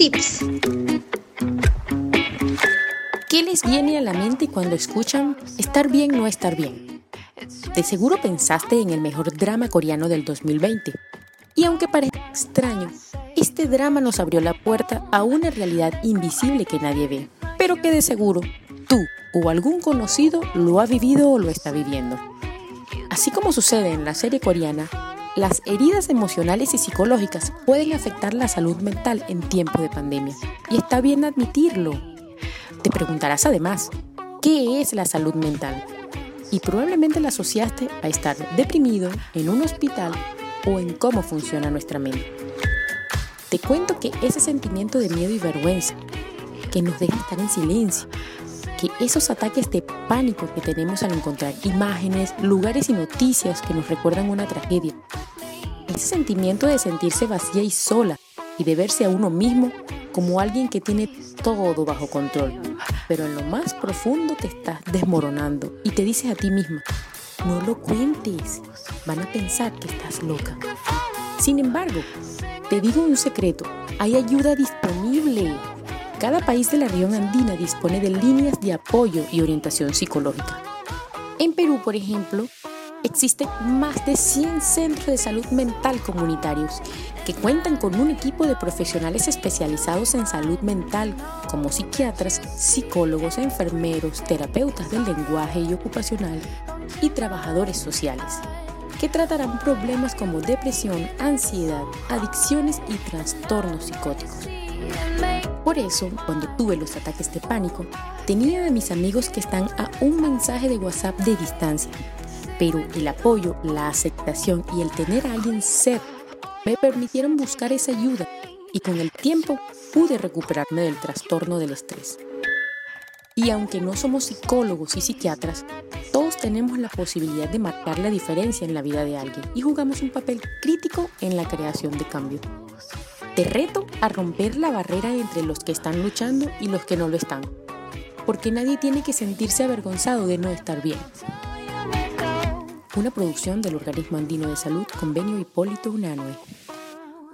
Tips. ¿Qué les viene a la mente cuando escuchan estar bien no estar bien? De seguro pensaste en el mejor drama coreano del 2020. Y aunque parezca extraño, este drama nos abrió la puerta a una realidad invisible que nadie ve, pero que de seguro tú o algún conocido lo ha vivido o lo está viviendo. Así como sucede en la serie coreana, las heridas emocionales y psicológicas pueden afectar la salud mental en tiempo de pandemia. Y está bien admitirlo. Te preguntarás además, ¿qué es la salud mental? Y probablemente la asociaste a estar deprimido en un hospital o en cómo funciona nuestra mente. Te cuento que ese sentimiento de miedo y vergüenza, que nos deja estar en silencio, que esos ataques de pánico que tenemos al encontrar imágenes, lugares y noticias que nos recuerdan una tragedia, ese sentimiento de sentirse vacía y sola y de verse a uno mismo como alguien que tiene todo bajo control, pero en lo más profundo te estás desmoronando y te dices a ti misma, no lo cuentes, van a pensar que estás loca. Sin embargo, te digo un secreto, hay ayuda disponible. Cada país de la región andina dispone de líneas de apoyo y orientación psicológica. En Perú, por ejemplo, existen más de 100 centros de salud mental comunitarios que cuentan con un equipo de profesionales especializados en salud mental, como psiquiatras, psicólogos, enfermeros, terapeutas del lenguaje y ocupacional y trabajadores sociales, que tratarán problemas como depresión, ansiedad, adicciones y trastornos psicóticos. Por eso, cuando tuve los ataques de pánico, tenía a mis amigos que están a un mensaje de WhatsApp de distancia, pero el apoyo, la aceptación y el tener a alguien cerca me permitieron buscar esa ayuda y con el tiempo pude recuperarme del trastorno del estrés. Y aunque no somos psicólogos y psiquiatras, todos tenemos la posibilidad de marcar la diferencia en la vida de alguien y jugamos un papel crítico en la creación de cambio. Te reto a romper la barrera entre los que están luchando y los que no lo están, porque nadie tiene que sentirse avergonzado de no estar bien. Una producción del Organismo Andino de Salud, Convenio Hipólito Unanue.